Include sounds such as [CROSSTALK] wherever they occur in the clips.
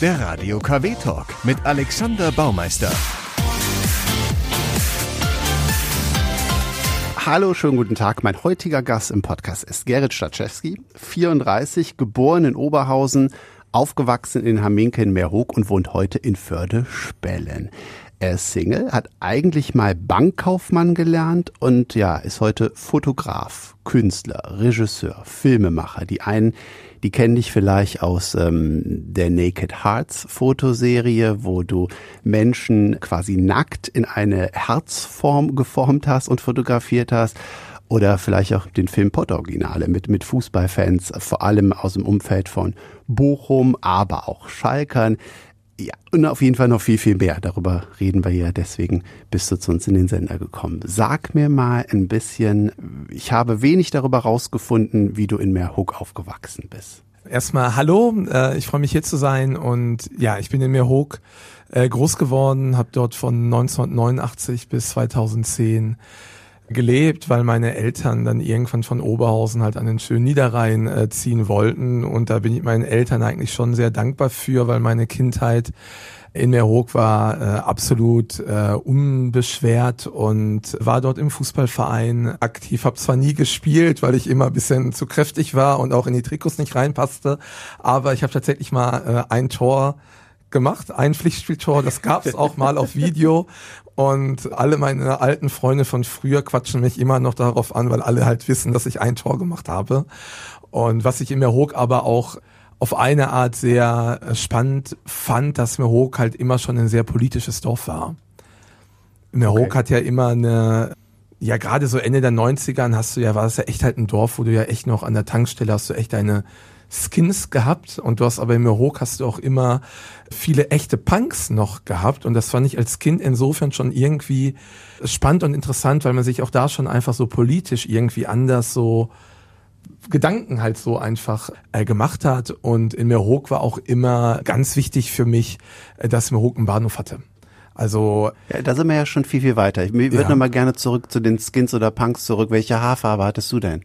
Der Radio KW Talk mit Alexander Baumeister. Hallo, schönen guten Tag. Mein heutiger Gast im Podcast ist Gerrit Staczewski, 34, geboren in Oberhausen, aufgewachsen in Haminke in Meerhoek und wohnt heute in Förde-Spellen. Er ist Single, hat eigentlich mal Bankkaufmann gelernt und ja, ist heute Fotograf, Künstler, Regisseur, Filmemacher. Die einen, die kennen dich vielleicht aus ähm, der Naked Hearts Fotoserie, wo du Menschen quasi nackt in eine Herzform geformt hast und fotografiert hast. Oder vielleicht auch den Film Pott-Originale mit, mit Fußballfans, vor allem aus dem Umfeld von Bochum, aber auch Schalkern. Ja, und auf jeden Fall noch viel, viel mehr. Darüber reden wir ja. Deswegen bist du zu uns in den Sender gekommen. Sag mir mal ein bisschen, ich habe wenig darüber rausgefunden, wie du in Meerhoek aufgewachsen bist. Erstmal hallo, äh, ich freue mich hier zu sein und ja, ich bin in Meerhoek äh, groß geworden, habe dort von 1989 bis 2010 gelebt, weil meine Eltern dann irgendwann von Oberhausen halt an den schönen Niederrhein äh, ziehen wollten. Und da bin ich meinen Eltern eigentlich schon sehr dankbar für, weil meine Kindheit in Meerhoek war äh, absolut äh, unbeschwert und war dort im Fußballverein aktiv. Habe zwar nie gespielt, weil ich immer ein bisschen zu kräftig war und auch in die Trikots nicht reinpasste, aber ich habe tatsächlich mal äh, ein Tor gemacht, ein Pflichtspieltor, das gab es auch mal auf Video und alle meine alten Freunde von früher quatschen mich immer noch darauf an, weil alle halt wissen, dass ich ein Tor gemacht habe. Und was ich in Meerhoek aber auch auf eine Art sehr äh, spannend fand, dass Meerhoek halt immer schon ein sehr politisches Dorf war. Meerhoek okay. hat ja immer eine, ja gerade so Ende der 90ern hast du ja, war es ja echt halt ein Dorf, wo du ja echt noch an der Tankstelle hast du echt eine Skins gehabt und du hast aber in Meerhoek hast du auch immer viele echte Punks noch gehabt und das fand ich als Kind insofern schon irgendwie spannend und interessant, weil man sich auch da schon einfach so politisch irgendwie anders so Gedanken halt so einfach äh, gemacht hat und in Meerhoek war auch immer ganz wichtig für mich, äh, dass Meerhoek einen Bahnhof hatte. Also ja, da sind wir ja schon viel viel weiter. Ich würde ja. noch mal gerne zurück zu den Skins oder Punks zurück. Welche Haarfarbe hattest du denn?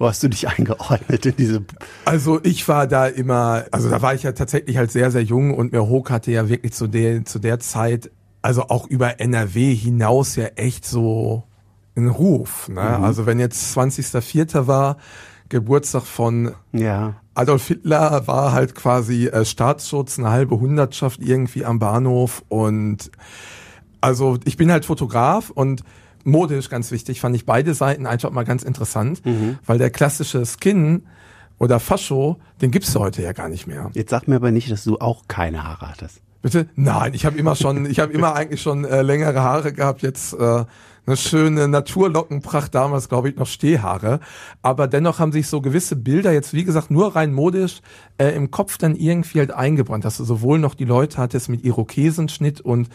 Wo hast du dich eingeordnet in diese? Also ich war da immer, also da war ich ja tatsächlich halt sehr, sehr jung und Meerhoek hatte ja wirklich zu der, zu der Zeit, also auch über NRW hinaus ja echt so einen Ruf. Ne? Mhm. Also wenn jetzt 20.04. war, Geburtstag von ja. Adolf Hitler, war halt quasi äh, Staatsschutz, eine halbe Hundertschaft irgendwie am Bahnhof und also ich bin halt Fotograf und modisch ganz wichtig, fand ich beide Seiten einfach mal ganz interessant, mhm. weil der klassische Skin oder Fascho, den gibt's heute ja gar nicht mehr. Jetzt sag mir aber nicht, dass du auch keine Haare hattest. Bitte? Nein, ich habe immer schon, ich habe immer [LAUGHS] eigentlich schon äh, längere Haare gehabt. Jetzt äh, eine schöne Naturlockenpracht, damals glaube ich noch Stehhaare. Aber dennoch haben sich so gewisse Bilder jetzt, wie gesagt, nur rein modisch äh, im Kopf dann irgendwie halt eingebrannt, dass du sowohl noch die Leute hattest mit Irokesenschnitt und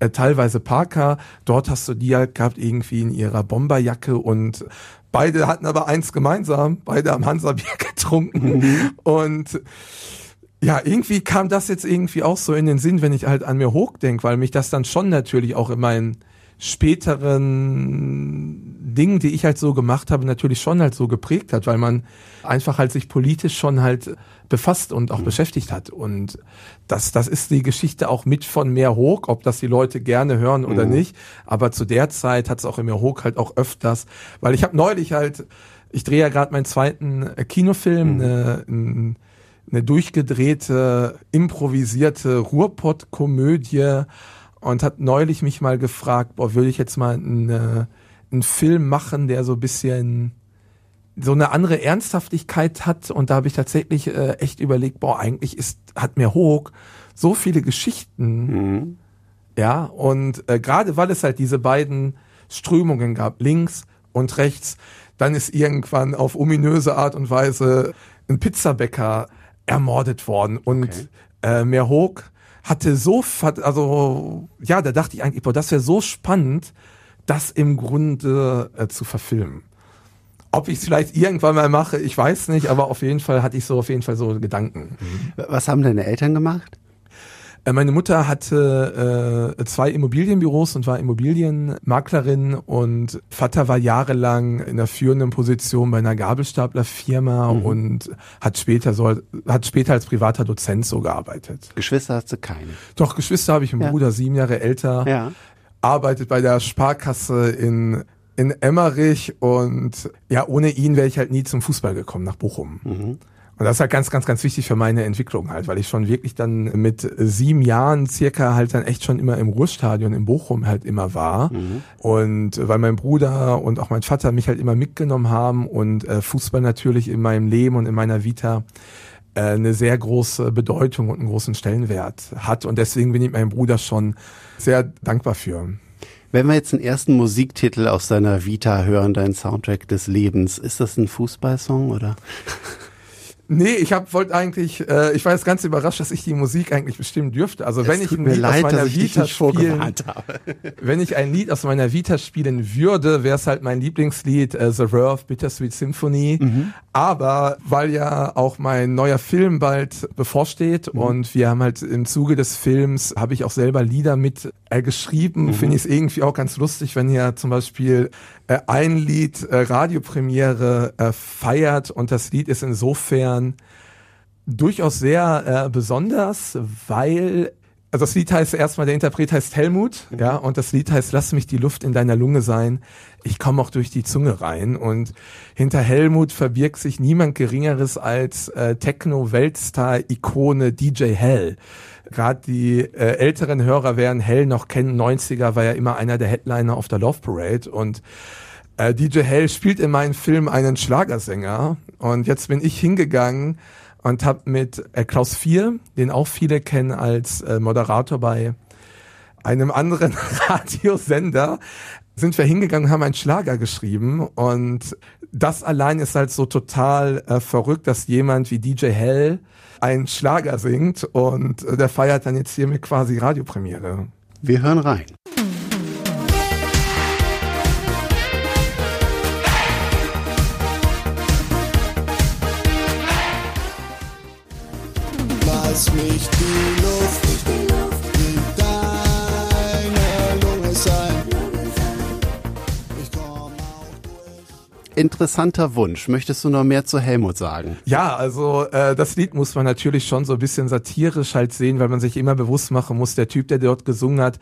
äh, teilweise Parker. Dort hast du die halt gehabt irgendwie in ihrer Bomberjacke und beide hatten aber eins gemeinsam. Beide haben Hansa-Bier [LAUGHS] getrunken mhm. und ja, irgendwie kam das jetzt irgendwie auch so in den Sinn, wenn ich halt an mir hochdenke, weil mich das dann schon natürlich auch in meinen späteren Dingen, die ich halt so gemacht habe, natürlich schon halt so geprägt hat, weil man einfach halt sich politisch schon halt befasst und auch mhm. beschäftigt hat. Und das, das ist die Geschichte auch mit von Meer hoch, ob das die Leute gerne hören oder mhm. nicht. Aber zu der Zeit hat es auch im Meer hoch halt auch öfters, weil ich habe neulich halt, ich drehe ja gerade meinen zweiten äh, Kinofilm, mhm. eine, eine durchgedrehte, improvisierte Ruhrpott-Komödie und hat neulich mich mal gefragt, boah, würde ich jetzt mal eine, einen Film machen, der so ein bisschen so eine andere Ernsthaftigkeit hat und da habe ich tatsächlich äh, echt überlegt, boah, eigentlich ist hat mir hoch so viele Geschichten. Mhm. Ja, und äh, gerade weil es halt diese beiden Strömungen gab, links und rechts, dann ist irgendwann auf ominöse Art und Weise ein Pizzabäcker ermordet worden und okay. äh, Meerhoek hatte so, also ja, da dachte ich eigentlich, boah, das wäre so spannend, das im Grunde äh, zu verfilmen. Ob ich es vielleicht irgendwann mal mache, ich weiß nicht, aber auf jeden Fall hatte ich so auf jeden Fall so Gedanken. Was haben deine Eltern gemacht? Äh, meine Mutter hatte äh, zwei Immobilienbüros und war Immobilienmaklerin und Vater war jahrelang in einer führenden Position bei einer Gabelstaplerfirma mhm. und hat später so hat später als privater Dozent so gearbeitet. Geschwister hast du keine? Doch, Geschwister habe ich einen ja. Bruder, sieben Jahre älter. Ja. Arbeitet bei der Sparkasse in in Emmerich und ja, ohne ihn wäre ich halt nie zum Fußball gekommen nach Bochum. Mhm. Und das ist halt ganz, ganz, ganz wichtig für meine Entwicklung halt, weil ich schon wirklich dann mit sieben Jahren circa halt dann echt schon immer im Ruhrstadion in Bochum halt immer war. Mhm. Und weil mein Bruder und auch mein Vater mich halt immer mitgenommen haben und äh, Fußball natürlich in meinem Leben und in meiner Vita äh, eine sehr große Bedeutung und einen großen Stellenwert hat. Und deswegen bin ich meinem Bruder schon sehr dankbar für. Wenn wir jetzt den ersten Musiktitel aus deiner Vita hören, dein Soundtrack des Lebens, ist das ein Fußballsong oder? [LAUGHS] Nee, ich hab wollte eigentlich, äh, ich war jetzt ganz überrascht, dass ich die Musik eigentlich bestimmen dürfte. Also es wenn ich ein Lied leid, aus meiner Vita spielen, [LAUGHS] wenn ich ein Lied aus meiner Vita spielen würde, wäre es halt mein Lieblingslied äh, The Verve Bittersweet Symphony. Mhm. Aber weil ja auch mein neuer Film bald bevorsteht mhm. und wir haben halt im Zuge des Films habe ich auch selber Lieder mit äh, geschrieben, mhm. finde ich es irgendwie auch ganz lustig, wenn ja zum Beispiel äh, ein Lied äh, Radiopremiere äh, feiert und das Lied ist insofern durchaus sehr äh, besonders, weil also das Lied heißt erstmal, der Interpret heißt Helmut, mhm. ja, und das Lied heißt Lass mich die Luft in deiner Lunge sein. Ich komme auch durch die Zunge rein. Und hinter Helmut verbirgt sich niemand Geringeres als äh, Techno-Weltstar-Ikone DJ Hell. Gerade die äh, älteren Hörer werden Hell noch kennen. 90er war ja immer einer der Headliner auf der Love Parade. Und äh, DJ Hell spielt in meinem Film einen Schlagersänger. Und jetzt bin ich hingegangen und habe mit äh, Klaus Vier, den auch viele kennen als äh, Moderator bei einem anderen [LAUGHS] Radiosender, sind wir hingegangen und haben einen Schlager geschrieben und das allein ist halt so total äh, verrückt, dass jemand wie DJ Hell einen Schlager singt und äh, der feiert dann jetzt hier mit quasi Radiopremiere. Wir hören rein. Lass mich die Luft in deiner Lunge sein. Interessanter Wunsch. Möchtest du noch mehr zu Helmut sagen? Ja, also äh, das Lied muss man natürlich schon so ein bisschen satirisch halt sehen, weil man sich immer bewusst machen muss, der Typ, der dort gesungen hat,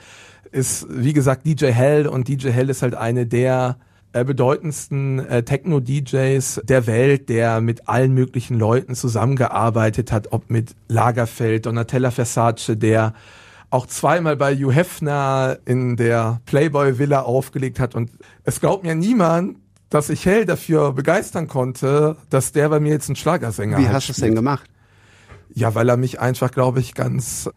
ist wie gesagt DJ Hell und DJ Hell ist halt eine der äh, bedeutendsten äh, Techno-DJs der Welt, der mit allen möglichen Leuten zusammengearbeitet hat, ob mit Lagerfeld, Donatella Versace, der auch zweimal bei Hugh Hefner in der Playboy Villa aufgelegt hat und es glaubt mir niemand, dass ich Hell dafür begeistern konnte, dass der bei mir jetzt ein Schlagersänger Wie halt hast du es denn gemacht? Ja, weil er mich einfach, glaube ich, ganz,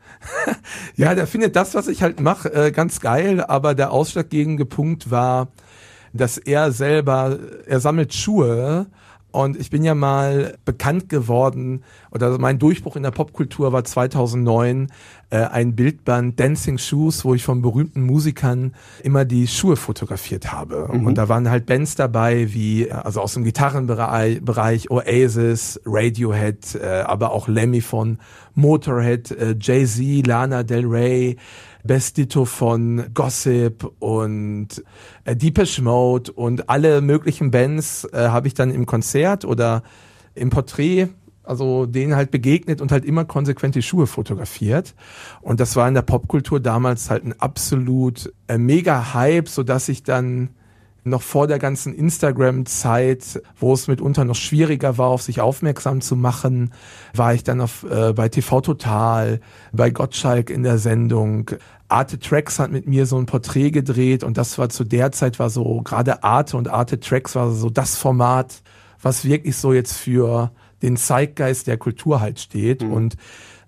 [LAUGHS] ja, der findet das, was ich halt mache, äh, ganz geil, aber der ausschlaggebende Punkt war, dass er selber, er sammelt Schuhe und ich bin ja mal bekannt geworden, oder mein Durchbruch in der Popkultur war 2009 äh, ein Bildband Dancing Shoes, wo ich von berühmten Musikern immer die Schuhe fotografiert habe. Mhm. Und da waren halt Bands dabei, wie also aus dem Gitarrenbereich Bereich Oasis, Radiohead, äh, aber auch Lemmy von Motorhead, äh, Jay-Z, Lana Del Rey, Bestito von Gossip und äh, Deepish Mode und alle möglichen Bands äh, habe ich dann im Konzert oder im Porträt also denen halt begegnet und halt immer konsequent die Schuhe fotografiert. Und das war in der Popkultur damals halt ein absolut äh, mega Hype, so dass ich dann noch vor der ganzen Instagram-Zeit, wo es mitunter noch schwieriger war, auf sich aufmerksam zu machen, war ich dann auf, äh, bei TV Total, bei Gottschalk in der Sendung. Arte Tracks hat mit mir so ein Porträt gedreht und das war zu der Zeit war so, gerade Arte und Arte Tracks war so das Format, was wirklich so jetzt für den Zeitgeist der Kultur halt steht mhm. und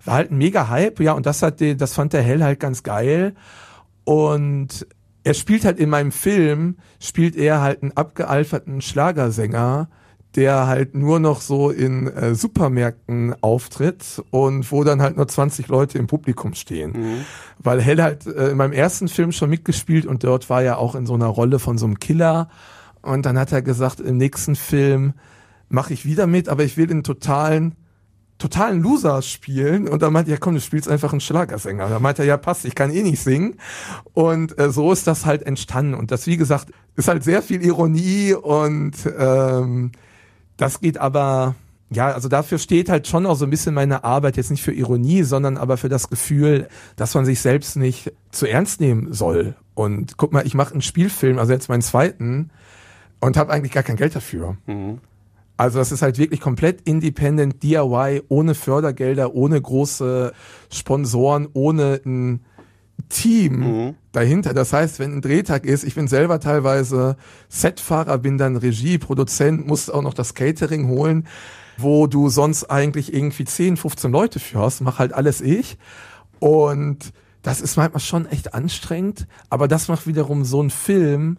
war halt ein mega Hype, ja, und das hat, das fand der Hell halt ganz geil. Und er spielt halt in meinem Film, spielt er halt einen abgealferten Schlagersänger, der halt nur noch so in äh, Supermärkten auftritt und wo dann halt nur 20 Leute im Publikum stehen. Mhm. Weil Hell halt äh, in meinem ersten Film schon mitgespielt und dort war er auch in so einer Rolle von so einem Killer. Und dann hat er gesagt, im nächsten Film mache ich wieder mit, aber ich will den totalen totalen Loser spielen und dann meinte ja komm, du spielst einfach einen Schlagersänger. Da meinte er, ja passt, ich kann eh nicht singen. Und äh, so ist das halt entstanden. Und das, wie gesagt, ist halt sehr viel Ironie und ähm, das geht aber, ja, also dafür steht halt schon auch so ein bisschen meine Arbeit, jetzt nicht für Ironie, sondern aber für das Gefühl, dass man sich selbst nicht zu ernst nehmen soll. Und guck mal, ich mache einen Spielfilm, also jetzt meinen zweiten, und habe eigentlich gar kein Geld dafür. Mhm. Also das ist halt wirklich komplett independent, DIY, ohne Fördergelder, ohne große Sponsoren, ohne ein Team Mhm. dahinter. Das heißt, wenn ein Drehtag ist, ich bin selber teilweise Setfahrer, bin dann Regie, Produzent, muss auch noch das Catering holen, wo du sonst eigentlich irgendwie 10, 15 Leute für hast, mach halt alles ich. Und das ist manchmal schon echt anstrengend, aber das macht wiederum so einen Film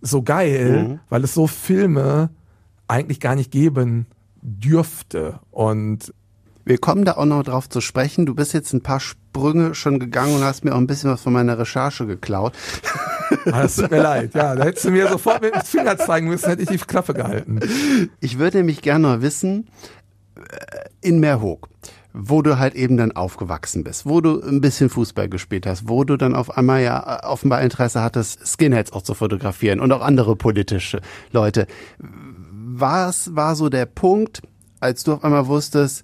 so geil, Mhm. weil es so Filme eigentlich gar nicht geben dürfte. Und Wir kommen da auch noch drauf zu sprechen. Du bist jetzt ein paar Sprünge schon gegangen und hast mir auch ein bisschen was von meiner Recherche geklaut. ah, das tut mir leid, ja, da hättest du mir sofort mit dem Finger zeigen müssen, hätte ich die Klappe gehalten. Ich würde nämlich gerne wissen, äh, in Meerhoek, wo du halt eben dann aufgewachsen bist, wo du ein bisschen Fußball gespielt hast, wo du dann auf einmal ja äh, offenbar Interesse hattest, Skinheads auch zu fotografieren und auch andere politische Leute. Was war so der Punkt, als du auf einmal wusstest,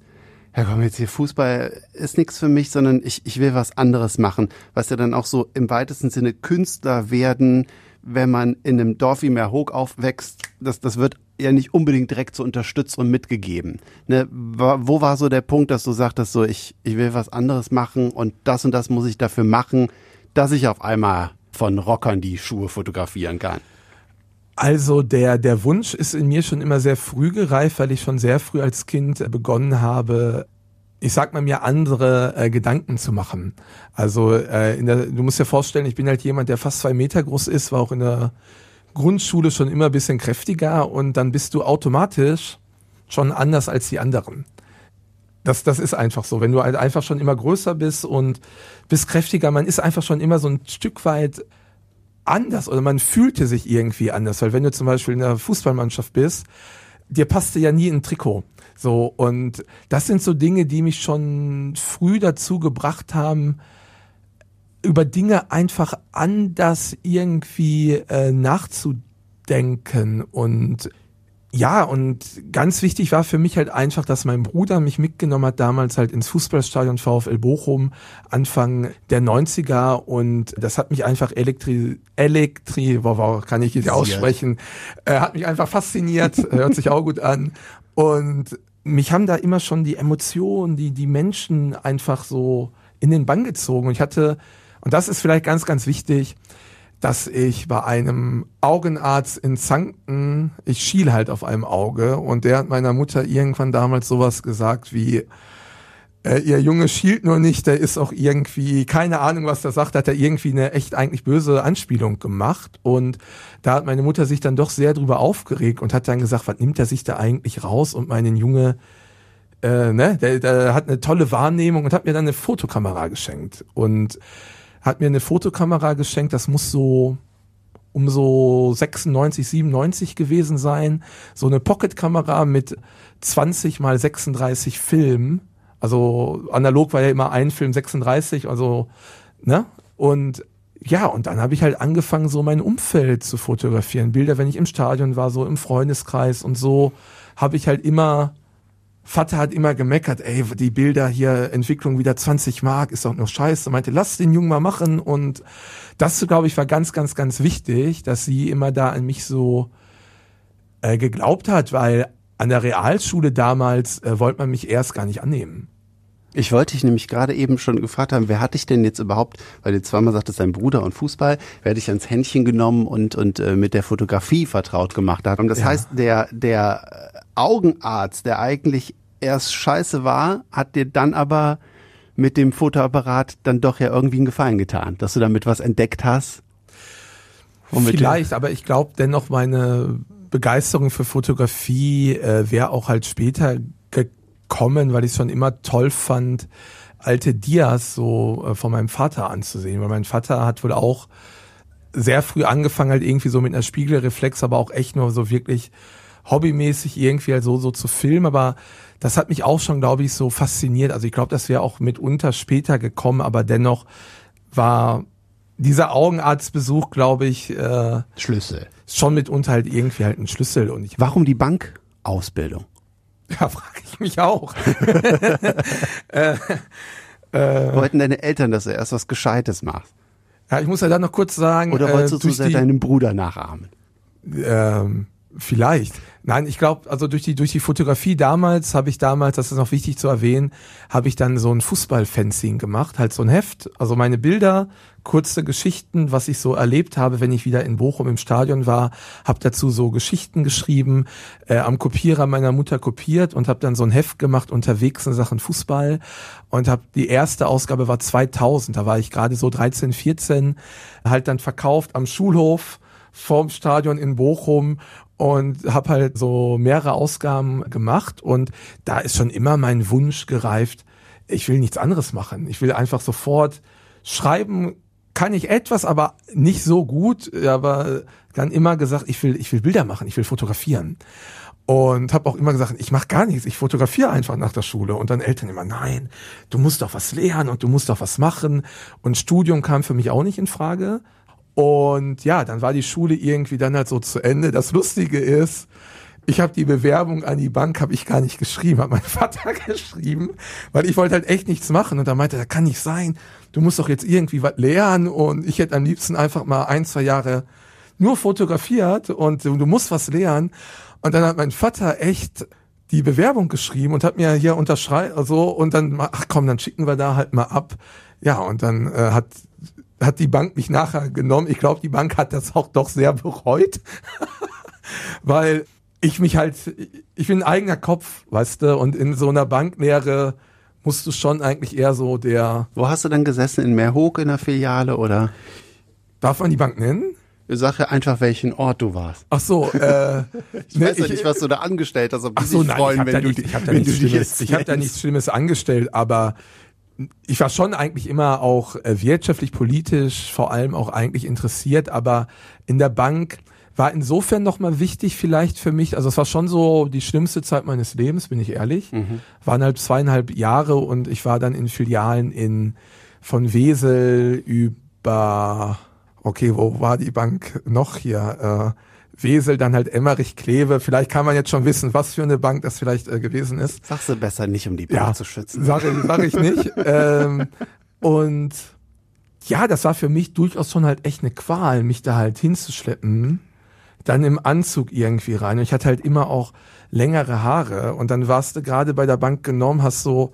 ja komm, jetzt hier Fußball ist nichts für mich, sondern ich, ich will was anderes machen, was ja dann auch so im weitesten Sinne Künstler werden, wenn man in einem Dorf wie Meerhoek aufwächst, das, das wird ja nicht unbedingt direkt so unterstützt und mitgegeben. Ne? Wo war so der Punkt, dass du sagtest, so ich, ich will was anderes machen und das und das muss ich dafür machen, dass ich auf einmal von Rockern die Schuhe fotografieren kann? Also der, der Wunsch ist in mir schon immer sehr früh gereift, weil ich schon sehr früh als Kind äh, begonnen habe, ich sag mal mir andere äh, Gedanken zu machen. Also äh, in der, du musst dir vorstellen, ich bin halt jemand, der fast zwei Meter groß ist, war auch in der Grundschule schon immer ein bisschen kräftiger und dann bist du automatisch schon anders als die anderen. Das, das ist einfach so. Wenn du halt einfach schon immer größer bist und bist kräftiger, man ist einfach schon immer so ein Stück weit anders oder man fühlte sich irgendwie anders, weil wenn du zum Beispiel in der Fußballmannschaft bist, dir passte ja nie ein Trikot. So, und das sind so Dinge, die mich schon früh dazu gebracht haben, über Dinge einfach anders irgendwie äh, nachzudenken und ja, und ganz wichtig war für mich halt einfach, dass mein Bruder mich mitgenommen hat, damals halt ins Fußballstadion VfL Bochum, Anfang der 90er und das hat mich einfach elektri, elektri, wow, wow, kann ich nicht aussprechen, äh, hat mich einfach fasziniert, [LAUGHS] hört sich auch gut an. Und mich haben da immer schon die Emotionen, die, die Menschen einfach so in den Bann gezogen. Und ich hatte, und das ist vielleicht ganz, ganz wichtig, dass ich bei einem Augenarzt in Zanken, ich schiel halt auf einem Auge und der hat meiner Mutter irgendwann damals sowas gesagt wie, äh, ihr Junge schielt nur nicht, der ist auch irgendwie, keine Ahnung, was der sagt, hat er irgendwie eine echt eigentlich böse Anspielung gemacht. Und da hat meine Mutter sich dann doch sehr drüber aufgeregt und hat dann gesagt, was nimmt er sich da eigentlich raus? Und meinen Junge, äh, ne, der, der hat eine tolle Wahrnehmung und hat mir dann eine Fotokamera geschenkt. Und hat mir eine Fotokamera geschenkt, das muss so um so 96, 97 gewesen sein. So eine Pocketkamera mit 20 mal 36 Filmen. Also analog war ja immer ein Film 36, also, ne? Und ja, und dann habe ich halt angefangen, so mein Umfeld zu fotografieren. Bilder, wenn ich im Stadion war, so im Freundeskreis und so habe ich halt immer Vater hat immer gemeckert, ey, die Bilder hier, Entwicklung wieder 20 Mark, ist doch nur scheiße. Meinte, lass den Jungen mal machen. Und das, glaube ich, war ganz, ganz, ganz wichtig, dass sie immer da an mich so äh, geglaubt hat, weil an der Realschule damals äh, wollte man mich erst gar nicht annehmen. Ich wollte dich nämlich gerade eben schon gefragt haben, wer hat dich denn jetzt überhaupt, weil du zweimal sagtest, dein Bruder und Fußball, wer hat dich ans Händchen genommen und, und äh, mit der Fotografie vertraut gemacht hat. Und das Ja. heißt, der, der Augenarzt, der eigentlich erst scheiße war, hat dir dann aber mit dem Fotoapparat dann doch ja irgendwie einen Gefallen getan, dass du damit was entdeckt hast. Vielleicht, aber ich glaube dennoch meine Begeisterung für Fotografie äh, wäre auch halt später gekommen, weil ich es schon immer toll fand, alte Dias so äh, von meinem Vater anzusehen. Weil mein Vater hat wohl auch sehr früh angefangen, halt irgendwie so mit einer Spiegelreflex, aber auch echt nur so wirklich hobbymäßig irgendwie halt so, so zu filmen, aber das hat mich auch schon, glaube ich, so fasziniert. Also ich glaube, das wäre auch mitunter später gekommen, aber dennoch war dieser Augenarztbesuch, glaube ich, äh, Schlüssel. schon mitunter halt irgendwie halt ein Schlüssel. Und ich Warum die Bankausbildung? [LAUGHS] ja, frage ich mich auch. [LAUGHS] Wollten deine Eltern, dass du erst was Gescheites machst? Ja, ich muss ja dann noch kurz sagen, Oder wolltest du äh, zu durch sehr deinem Bruder nachahmen? ähm, vielleicht. Nein, ich glaube, also durch die durch die Fotografie damals habe ich damals, das ist noch wichtig zu erwähnen, habe ich dann so ein Fußballfanzine gemacht, halt so ein Heft, also meine Bilder, kurze Geschichten, was ich so erlebt habe, wenn ich wieder in Bochum im Stadion war, habe dazu so Geschichten geschrieben, äh, am Kopierer meiner Mutter kopiert und habe dann so ein Heft gemacht unterwegs in Sachen Fußball und habe die erste Ausgabe war 2000, da war ich gerade so 13, 14, halt dann verkauft am Schulhof vorm Stadion in Bochum und habe halt so mehrere Ausgaben gemacht und da ist schon immer mein Wunsch gereift, ich will nichts anderes machen. Ich will einfach sofort schreiben, kann ich etwas, aber nicht so gut, aber dann immer gesagt, ich will ich will Bilder machen, ich will fotografieren. Und habe auch immer gesagt, ich mache gar nichts, ich fotografiere einfach nach der Schule. Und dann Eltern immer, nein, du musst doch was lernen und du musst doch was machen. Und Studium kam für mich auch nicht in Frage. Und ja, dann war die Schule irgendwie dann halt so zu Ende. Das Lustige ist, ich habe die Bewerbung an die Bank habe ich gar nicht geschrieben, hat mein [LAUGHS] Vater geschrieben, weil ich wollte halt echt nichts machen und er meinte, das kann nicht sein. Du musst doch jetzt irgendwie was lernen und ich hätte am liebsten einfach mal ein, zwei Jahre nur fotografiert und du musst was lernen. Und dann hat mein Vater echt die Bewerbung geschrieben und hat mir hier unterschreiben, so und dann, ach komm, dann schicken wir da halt mal ab. Ja, und dann äh, hat hat die Bank mich nachher genommen. Ich glaube, die Bank hat das auch doch sehr bereut, [LAUGHS] weil ich mich halt, ich bin ein eigener Kopf, weißt du, und in so einer Banklehre musst du schon eigentlich eher so der, Wo hast du dann gesessen? In Meerhoek in der Filiale oder? darf man die Bank nennen? Ja einfach, welchen Ort du warst. Ach so, [LAUGHS] äh, Ich weiß ja nicht, was du da angestellt hast, ob die so, sich nein, freuen, ich habe wenn du, nicht, ich wenn du dich jetzt ich hab da nichts Schlimmes angestellt, aber ich war schon eigentlich immer auch äh, wirtschaftlich, politisch, vor allem auch eigentlich interessiert, aber in der Bank war insofern nochmal wichtig vielleicht für mich, also es war schon so die schlimmste Zeit meines Lebens, bin ich ehrlich, waren halt zweieinhalb Jahre und ich war dann in Filialen in von Wesel über, okay, wo war die Bank noch hier? Äh, Wesel, dann halt Emmerich, Kleve. Vielleicht kann man jetzt schon wissen, was für eine Bank das vielleicht äh, gewesen ist. Sagst du besser nicht, um die Bank Ja, zu schützen. Sage sag ich nicht. [LAUGHS] ähm, und ja, das war für mich durchaus schon halt echt eine Qual, mich da halt hinzuschleppen. Dann im Anzug irgendwie rein. Und ich hatte halt immer auch längere Haare. Und dann warst du gerade bei der Bank genommen, hast so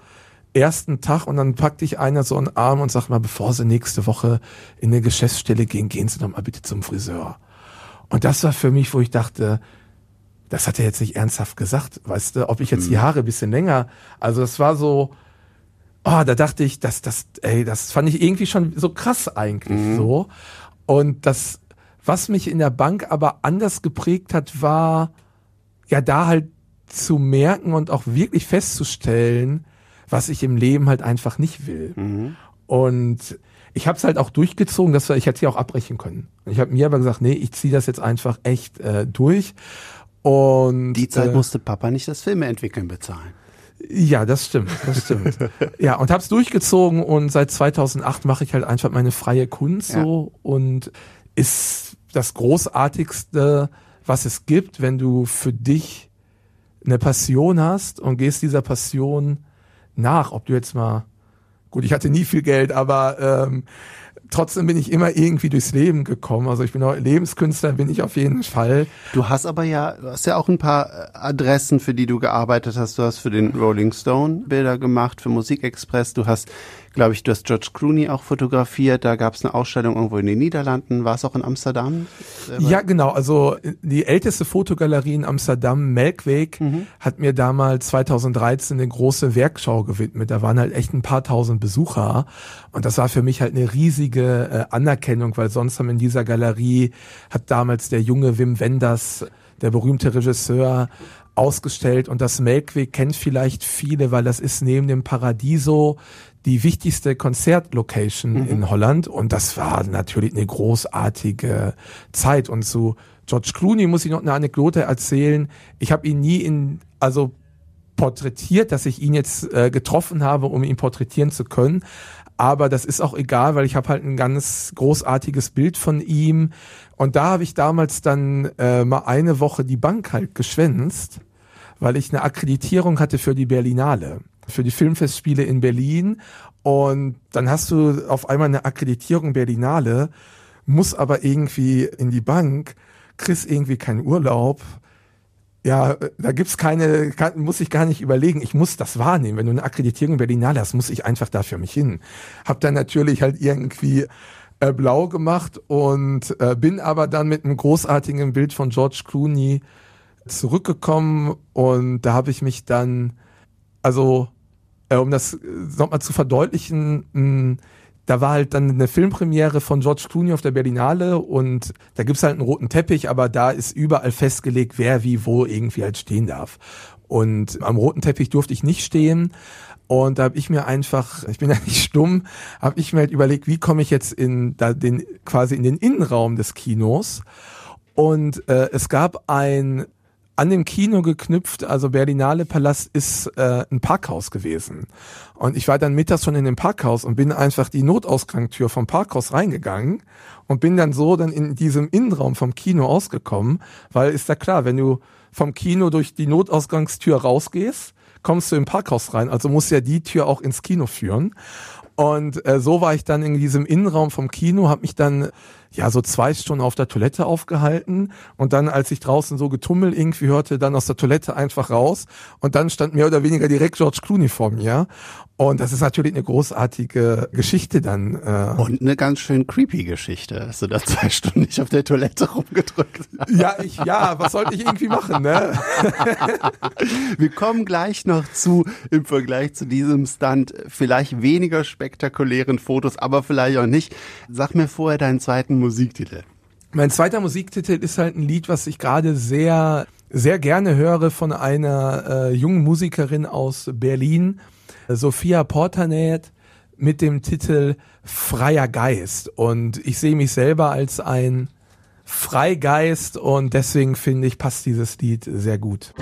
ersten Tag und dann packt dich einer so einen Arm und sagt mal, bevor Sie nächste Woche in eine Geschäftsstelle gehen, gehen Sie doch mal bitte zum Friseur. Und das war für mich, wo ich dachte, das hat er jetzt nicht ernsthaft gesagt, weißt du, ob ich jetzt die Haare ein bisschen länger, also das war so, oh, da dachte ich, das, das, ey, das fand ich irgendwie schon so krass eigentlich so. Und das, was mich in der Bank aber anders geprägt hat, war, ja, da halt zu merken und auch wirklich festzustellen, was ich im Leben halt einfach nicht will. Und ich habe es halt auch durchgezogen, dass ich hätte sie auch abbrechen können. Ich habe mir aber gesagt, nee, ich ziehe das jetzt einfach echt äh, durch. Und Die Zeit äh, musste Papa nicht das Filme entwickeln bezahlen. ja, das stimmt, das stimmt. [LAUGHS] ja, und hab's durchgezogen und seit 2008 mache ich halt einfach meine freie Kunst Ja. so und ist das großartigste, was es gibt, wenn du für dich eine Passion hast und gehst dieser Passion nach, ob du jetzt mal gut, ich hatte nie viel Geld, aber ähm, trotzdem bin ich immer irgendwie durchs Leben gekommen. Also ich bin auch Lebenskünstler, bin ich auf jeden Fall. Du hast aber ja, du hast ja auch ein paar äh, Adressen, für die du gearbeitet hast. Du hast für den Rolling Stone Bilder gemacht, für Musikexpress. Du hast, glaube ich, du hast George Clooney auch fotografiert. Da gab es eine Ausstellung irgendwo in den Niederlanden. War es auch in Amsterdam? Ja, genau. Also die älteste Fotogalerie in Amsterdam, Melkweg, hat mir damals 2013 eine große Werkschau gewidmet. Da waren halt echt ein paar tausend Besucher. Und das war für mich halt eine riesige äh, Anerkennung, weil sonst haben in dieser Galerie hat damals der junge Wim Wenders, der berühmte Regisseur, ausgestellt. Und das Melkweg kennt vielleicht viele, weil das ist neben dem Paradiso die wichtigste Konzertlocation in Holland und das war natürlich eine großartige Zeit und zu George Clooney muss ich noch eine Anekdote erzählen. Ich habe ihn nie in, also porträtiert, dass ich ihn jetzt äh, getroffen habe, um ihn porträtieren zu können. Aber das ist auch egal, weil ich habe halt ein ganz großartiges Bild von ihm. Und da habe ich damals dann äh, mal eine Woche die Bank halt geschwänzt, weil ich eine Akkreditierung hatte für die Berlinale, für die Filmfestspiele in Berlin. Und dann hast du auf einmal eine Akkreditierung Berlinale, muss aber irgendwie in die Bank, kriegst irgendwie keinen Urlaub. Ja, da gibt's keine, kann, muss ich gar nicht überlegen. Ich muss das wahrnehmen. Wenn du eine Akkreditierung Berlinale hast, muss ich einfach da für mich hin. Hab dann natürlich halt irgendwie äh, blau gemacht und äh, bin aber dann mit einem großartigen Bild von George Clooney zurückgekommen und da habe ich mich dann, also äh, um das nochmal zu verdeutlichen, mh, da war halt dann eine Filmpremiere von George Clooney auf der Berlinale und da gibt's halt einen roten Teppich, aber da ist überall festgelegt, wer wie wo irgendwie halt stehen darf. Und am roten Teppich durfte ich nicht stehen. Und da habe ich mir einfach, [LAUGHS] ich bin ja nicht stumm, habe ich mir halt überlegt, wie komme ich jetzt in da den quasi in den Innenraum des Kinos. Und äh, es gab ein an dem Kino geknüpft, also Berlinale Palast ist äh, ein Parkhaus gewesen. Und ich war dann mittags schon in dem Parkhaus und bin einfach die Notausgangstür vom Parkhaus reingegangen und bin dann so dann in diesem Innenraum vom Kino ausgekommen, weil ist ja klar, wenn du vom Kino durch die Notausgangstür rausgehst, kommst du im Parkhaus rein, also muss ja die Tür auch ins Kino führen. Und äh, so war ich dann in diesem Innenraum vom Kino, habe mich dann ja so zwei Stunden auf der Toilette aufgehalten. Und dann, als ich draußen so getummel irgendwie hörte, dann aus der Toilette einfach raus. Und dann stand mehr oder weniger direkt George Clooney vor mir und das ist natürlich eine großartige Geschichte dann. Äh. Und eine ganz schön creepy Geschichte, dass du da zwei Stunden nicht auf der Toilette rumgedrückt hast. Ja, ich, ja, was sollte ich irgendwie machen, ne? [LAUGHS] Wir kommen gleich noch zu, im Vergleich zu diesem Stunt, vielleicht weniger spektakulären Fotos, aber vielleicht auch nicht. Sag mir vorher deinen zweiten Musiktitel. Mein zweiter Musiktitel ist halt ein Lied, was ich gerade sehr, sehr gerne höre von einer äh, jungen Musikerin aus Berlin, Sophia Portanet, mit dem Titel Freier Geist. Und ich sehe mich selber als ein Freigeist und deswegen finde ich, passt dieses Lied sehr gut.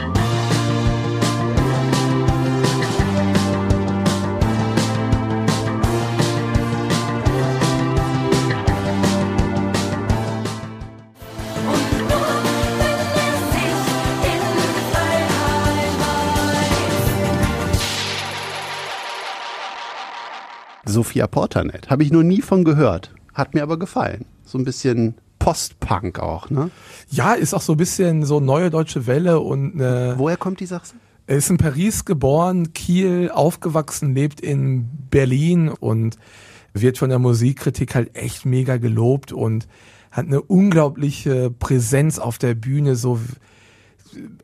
Sophia Portanet. Habe ich noch nie von gehört. Hat mir aber gefallen. So ein bisschen Post-Punk auch, ne? Ja, ist auch so ein bisschen so neue deutsche Welle und äh, Woher kommt die Sache? Er ist in Paris geboren, Kiel aufgewachsen, lebt in Berlin und wird von der Musikkritik halt echt mega gelobt und hat eine unglaubliche Präsenz auf der Bühne, so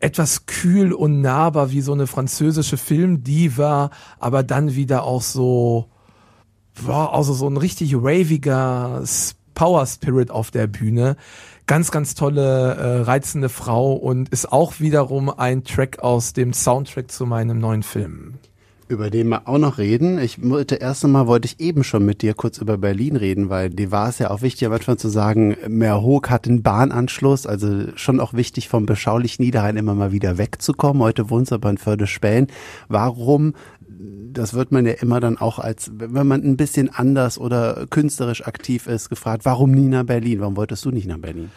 etwas kühl und nahbar wie so eine französische Filmdiva, aber dann wieder auch so war also so ein richtig raviger Power Spirit auf der Bühne. Ganz, ganz tolle, äh, reizende Frau und ist auch wiederum ein Track aus dem Soundtrack zu meinem neuen Film. Über den wir auch noch reden. Ich wollte erst einmal wollte ich eben schon mit dir kurz über Berlin reden, weil dir war es ja auch wichtig, manchmal zu sagen, Meerhoek hat einen Bahnanschluss, also schon auch wichtig vom beschaulichen Niederrhein immer mal wieder wegzukommen. Heute wohnst du aber in Förde-Spähen. Warum das wird man ja immer dann auch als, wenn man ein bisschen anders oder künstlerisch aktiv ist, gefragt, warum nie nach Berlin? Warum wolltest du nicht nach Berlin?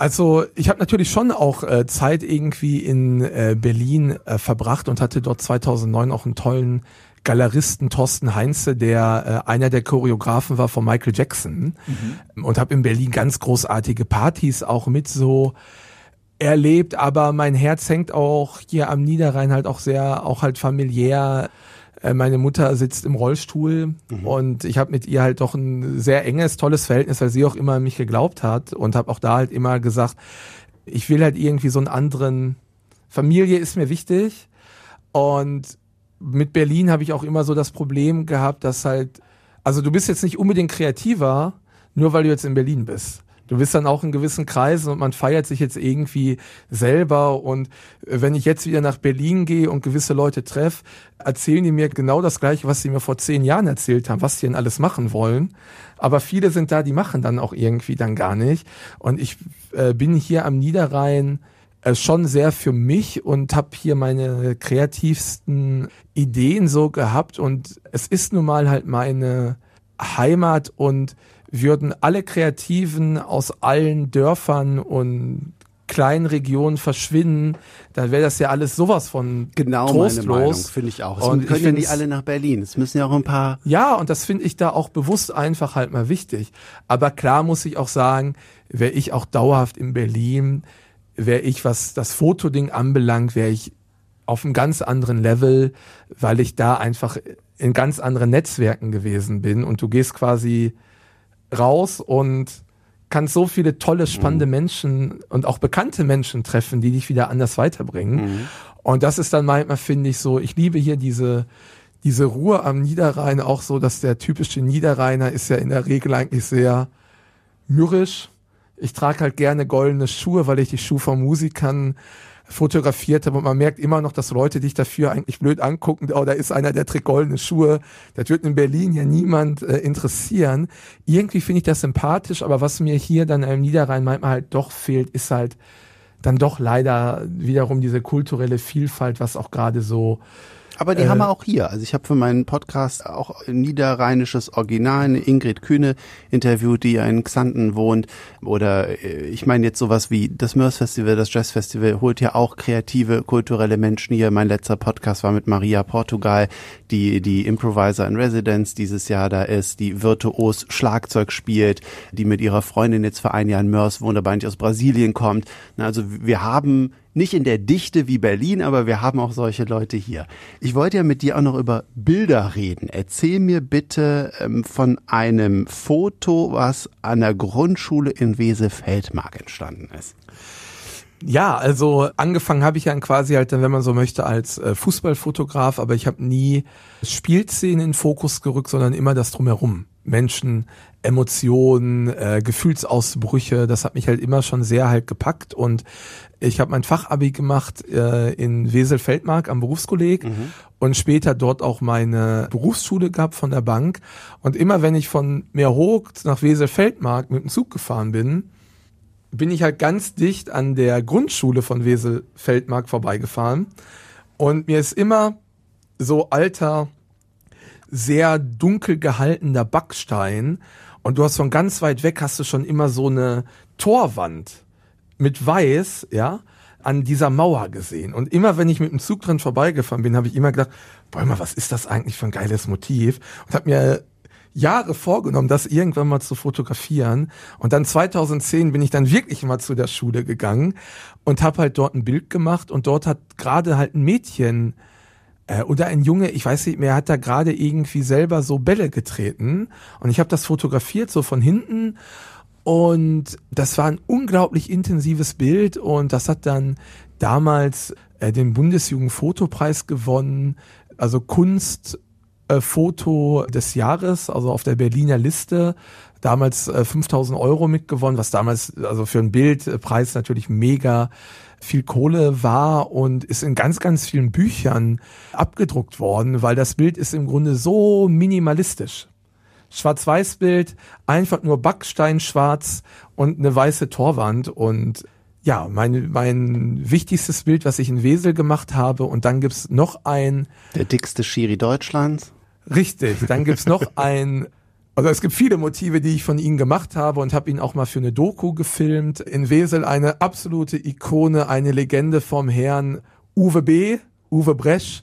Also ich habe natürlich schon auch äh, Zeit irgendwie in äh, Berlin äh, verbracht und hatte dort 2009 auch einen tollen Galeristen Thorsten Heinze, der äh, einer der Choreografen war von Michael Jackson mhm. und habe in Berlin ganz großartige Partys auch mit so erlebt, aber mein Herz hängt auch hier am Niederrhein halt auch sehr, auch halt familiär. Äh, meine Mutter sitzt im Rollstuhl mhm. und ich habe mit ihr halt doch ein sehr enges, tolles Verhältnis, weil sie auch immer an mich geglaubt hat und habe auch da halt immer gesagt, ich will halt irgendwie so einen anderen, Familie ist mir wichtig und mit Berlin habe ich auch immer so das Problem gehabt, dass halt, also du bist jetzt nicht unbedingt kreativer, nur weil du jetzt in Berlin bist Du bist dann auch in gewissen Kreisen und man feiert sich jetzt irgendwie selber. Und wenn ich jetzt wieder nach Berlin gehe und gewisse Leute treffe, erzählen die mir genau das Gleiche, was sie mir vor zehn Jahren erzählt haben, was sie denn alles machen wollen. Aber viele sind da, die machen dann auch irgendwie dann gar nicht. Und ich äh, bin hier am Niederrhein äh, schon sehr für mich und habe hier meine kreativsten Ideen so gehabt und es ist nun mal halt meine Heimat und würden alle Kreativen aus allen Dörfern und kleinen Regionen verschwinden, dann wäre das ja alles sowas von Genau trostlos. meine Meinung, finde ich auch. Es Und können ja nicht alle nach Berlin. Es müssen ja auch ein paar Ja, und das finde ich da auch bewusst einfach halt mal wichtig. Aber klar muss ich auch sagen, wäre ich auch dauerhaft in Berlin, wäre ich, was das Fotoding anbelangt, wäre ich auf einem ganz anderen Level, weil ich da einfach in ganz anderen Netzwerken gewesen bin und du gehst quasi raus und kannst so viele tolle, spannende Menschen und auch bekannte Menschen treffen, die dich wieder anders weiterbringen. Und das ist dann manchmal, finde ich, so, ich liebe hier diese, diese Ruhe am Niederrhein auch so, dass der typische Niederrheiner ist ja in der Regel eigentlich sehr mürrisch. Ich trage halt gerne goldene Schuhe, weil ich die Schuhe von Musikern fotografiert habe und man merkt immer noch, dass Leute dich dafür eigentlich blöd angucken, oh, da ist einer, der trägt goldene Schuhe. Das wird in Berlin ja niemand äh, interessieren. Irgendwie finde ich das sympathisch, aber was mir hier dann im Niederrhein manchmal halt doch fehlt, ist halt dann doch leider wiederum diese kulturelle Vielfalt, was auch gerade so Aber die Äh, haben wir auch hier. Also ich habe für meinen Podcast auch ein niederrheinisches Original, eine Ingrid Kühne interviewt, die ja in Xanten wohnt. Oder äh, ich meine jetzt sowas wie das Mörs Festival, das Jazz Festival holt ja auch kreative, kulturelle Menschen hier. Mein letzter Podcast war mit Maria Portugal, die die Improviser in Residence dieses Jahr da ist, die virtuos Schlagzeug spielt, die mit ihrer Freundin jetzt für ein Jahr in Mörs wohnt, aber eigentlich aus Brasilien kommt. Also wir haben nicht in der Dichte wie Berlin, aber wir haben auch solche Leute hier. Ich wollte ja mit dir auch noch über Bilder reden. Erzähl mir bitte ähm, von einem Foto, was an der Grundschule in Wesel-Feldmark entstanden ist. Ja, also angefangen habe ich ja quasi halt, wenn man so möchte, als äh, Fußballfotograf, aber ich habe nie Spielszenen in den Fokus gerückt, sondern immer das drumherum. Menschen, Emotionen, äh, Gefühlsausbrüche, das hat mich halt immer schon sehr halt gepackt und ich habe mein Fachabi gemacht äh, in Wesel-Feldmark am Berufskolleg und später dort auch meine Berufsschule gehabt von der Bank und immer wenn ich von Meerhoek nach Wesel-Feldmark mit dem Zug gefahren bin, bin ich halt ganz dicht an der Grundschule von Wesel-Feldmark vorbeigefahren. Und mir ist immer so alter, sehr dunkel gehaltener Backstein. Und du hast von ganz weit weg hast du schon immer so eine Torwand mit Weiß, ja, an dieser Mauer gesehen. Und immer wenn ich mit dem Zug dran vorbeigefahren bin, habe ich immer gedacht, boah, mal, was ist das eigentlich für ein geiles Motiv? Und habe mir Jahre vorgenommen, das irgendwann mal zu fotografieren. Und dann 2010 bin ich dann wirklich mal zu der Schule gegangen und habe halt dort ein Bild gemacht. Und dort hat gerade halt ein Mädchen äh, oder ein Junge, ich weiß nicht mehr, hat da gerade irgendwie selber so Bälle getreten. Und ich habe das fotografiert so von hinten. Und das war ein unglaublich intensives Bild und das hat dann damals äh, den Bundesjugendfotopreis gewonnen, also Kunst äh, des Jahres, also auf der Berliner Liste. Damals äh, 5000 Euro mitgewonnen, was damals also für einen Bildpreis natürlich mega viel Kohle war und ist in ganz, ganz vielen Büchern abgedruckt worden, weil das Bild ist im Grunde so minimalistisch. Schwarz-Weiß-Bild, einfach nur Backstein schwarz und eine weiße Torwand und ja, mein, mein wichtigstes Bild, was ich in Wesel gemacht habe und dann gibt's noch ein Der dickste Schiri Deutschlands. Richtig, dann gibt's noch [LAUGHS] ein, also es gibt viele Motive, die ich von ihm gemacht habe und habe ihn auch mal für eine Doku gefilmt. In Wesel eine absolute Ikone, eine Legende vom Herrn Uwe B., Uwe Bresch,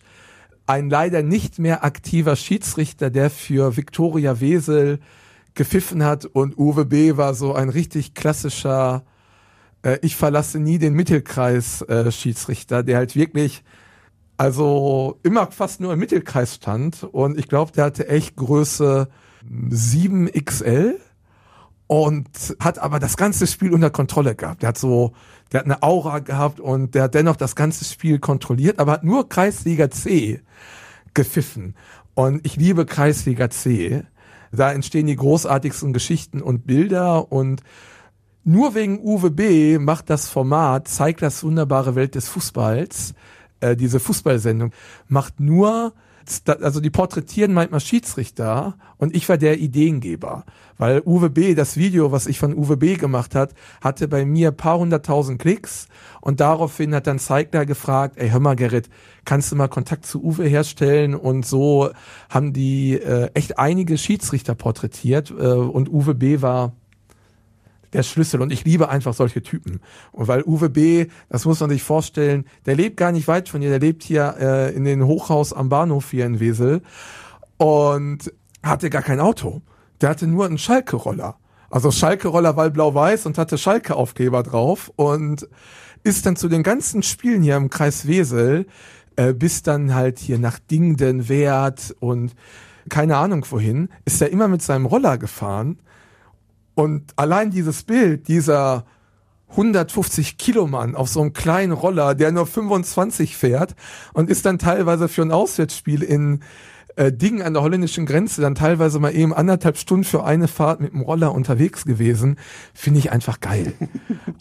ein leider nicht mehr aktiver Schiedsrichter, der für Viktoria Wesel gepfiffen hat. Und Uwe B. war so ein richtig klassischer äh, ich verlasse nie den Mittelkreis äh, Schiedsrichter, der halt wirklich also immer fast nur im Mittelkreis stand. Und ich glaube, der hatte echt Größe 7XL und hat aber das ganze Spiel unter Kontrolle gehabt. Der hat so, der hat eine Aura gehabt und der hat dennoch das ganze Spiel kontrolliert, aber hat nur Kreisliga C gepfiffen. Und ich liebe Kreisliga C. Da entstehen die großartigsten Geschichten und Bilder und nur wegen Uwe B. macht das Format, zeigt das wunderbare Welt des Fußballs, äh, diese Fußballsendung, macht nur also die porträtieren manchmal Schiedsrichter und ich war der Ideengeber, weil Uwe B, das Video, was ich von Uwe B gemacht hat, hatte bei mir paar hunderttausend Klicks und daraufhin hat dann Zeigler gefragt, ey hör mal Gerrit, kannst du mal Kontakt zu Uwe herstellen? Und so haben die äh, echt einige Schiedsrichter porträtiert äh, und Uwe B war der Schlüssel. Und ich liebe einfach solche Typen. Und weil Uwe B., das muss man sich vorstellen, der lebt gar nicht weit von hier, der lebt hier äh, in den Hochhaus am Bahnhof hier in Wesel und hatte gar kein Auto. Der hatte nur einen Schalke-Roller. Also Schalke-Roller, weil blau-weiß und hatte Schalke-Aufkleber drauf und ist dann zu den ganzen Spielen hier im Kreis Wesel äh, bis dann halt hier nach Dingden, Wert und keine Ahnung wohin, ist er immer mit seinem Roller gefahren und allein dieses Bild dieser 150 Kilo Mann auf so einem kleinen Roller, der nur 25 fährt und ist dann teilweise für ein Auswärtsspiel in äh, Dingen an der holländischen Grenze dann teilweise mal eben anderthalb Stunden für eine Fahrt mit dem Roller unterwegs gewesen, finde ich einfach geil. [LAUGHS]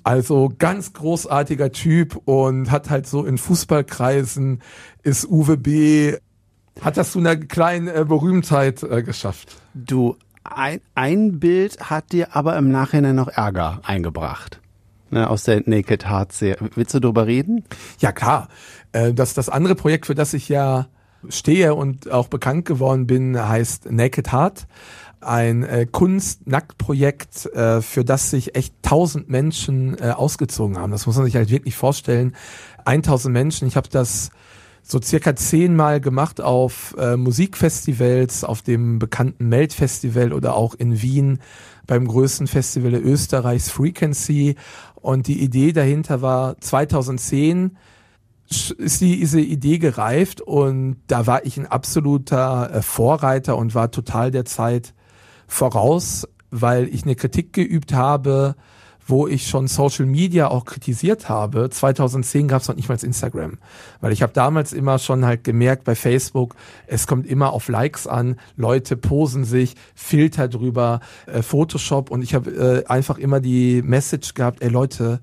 Also ganz großartiger Typ und hat halt so in Fußballkreisen ist Uwe B. hat das zu einer kleinen äh, Berühmtheit äh, geschafft. Du ein, ein Bild hat dir aber im Nachhinein noch Ärger eingebracht. Ne, aus der Naked Heart Serie. Willst du darüber reden? Ja, klar. Äh, das, das andere Projekt, für das ich ja stehe und auch bekannt geworden bin, heißt Naked Heart. Ein äh, Kunst-Nackt-Projekt, äh, für das sich echt tausend Menschen äh, ausgezogen haben. Das muss man sich halt wirklich vorstellen. 1000 Menschen. Ich habe das so circa zehnmal gemacht auf äh, Musikfestivals, auf dem bekannten Melt-Festival oder auch in Wien beim größten Festival Österreichs Frequency. Und die Idee dahinter war 2010 ist die, diese Idee gereift und da war ich ein absoluter äh, Vorreiter und war total der Zeit voraus, weil ich eine Kritik geübt habe, wo ich schon Social Media auch kritisiert habe. 2010 gab es noch nicht mal Instagram, weil ich habe damals immer schon halt gemerkt bei Facebook, es kommt immer auf Likes an, Leute posen sich, Filter drüber, äh, Photoshop und ich habe äh, einfach immer die Message gehabt, ey Leute,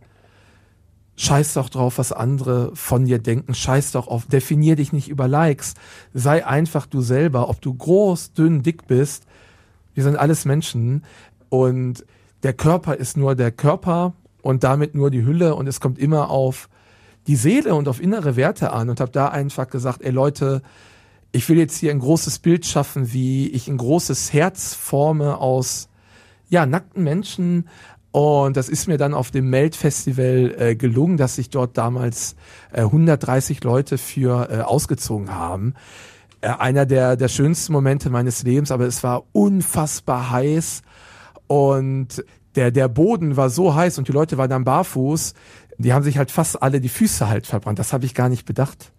Scheiß doch drauf, was andere von dir denken. Scheiß doch auf, definier dich nicht über Likes. Sei einfach du selber, ob du groß, dünn, dick bist. Wir sind alles Menschen und der Körper ist nur der Körper und damit nur die Hülle und es kommt immer auf die Seele und auf innere Werte an. Und habe da einfach gesagt, ey Leute, ich will jetzt hier ein großes Bild schaffen, wie ich ein großes Herz forme aus ja nackten Menschen. Und das ist mir dann auf dem Melt-Festival äh, gelungen, dass sich dort damals äh, 130 Leute für äh, ausgezogen haben. Äh, einer der, der schönsten Momente meines Lebens, aber es war unfassbar heiß und der, der Boden war so heiß und die Leute waren dann barfuß, die haben sich halt fast alle die Füße halt verbrannt. Das habe ich gar nicht bedacht.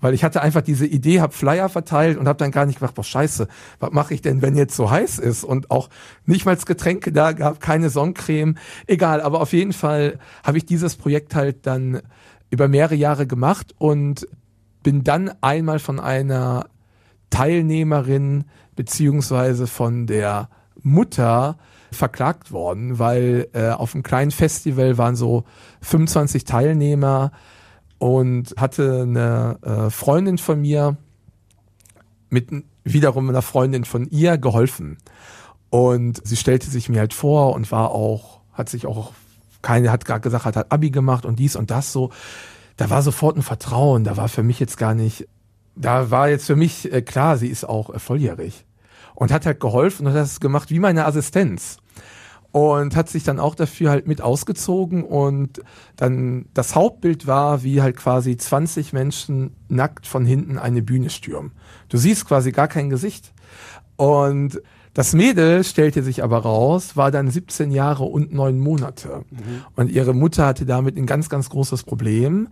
Weil ich hatte einfach diese Idee, habe Flyer verteilt und habe dann gar nicht gedacht, boah scheiße, was mache ich denn, wenn jetzt so heiß ist? Und auch nicht mal Getränke da gab, keine Sonnencreme. Egal, aber auf jeden Fall habe ich dieses Projekt halt dann über mehrere Jahre gemacht und bin dann einmal von einer Teilnehmerin beziehungsweise von der Mutter verklagt worden, weil äh, auf einem kleinen Festival waren so 25 Teilnehmer und hatte eine äh, Freundin von mir mit wiederum einer Freundin von ihr geholfen. Und sie stellte sich mir halt vor und war auch, hat sich auch, keine hat gerade gesagt, hat, hat Abi gemacht und dies und das so. Da war sofort ein Vertrauen, da war für mich jetzt gar nicht, da war jetzt für mich äh, klar, sie ist auch äh, volljährig und hat halt geholfen und hat das gemacht wie meine Assistenz und hat sich dann auch dafür halt mit ausgezogen und dann das Hauptbild war, wie halt quasi 20 Menschen nackt von hinten eine Bühne stürmen. Du siehst quasi gar kein Gesicht. Und das Mädel stellte sich aber raus, war dann 17 Jahre und neun Monate. Mhm. Und ihre Mutter hatte damit ein ganz, ganz großes Problem.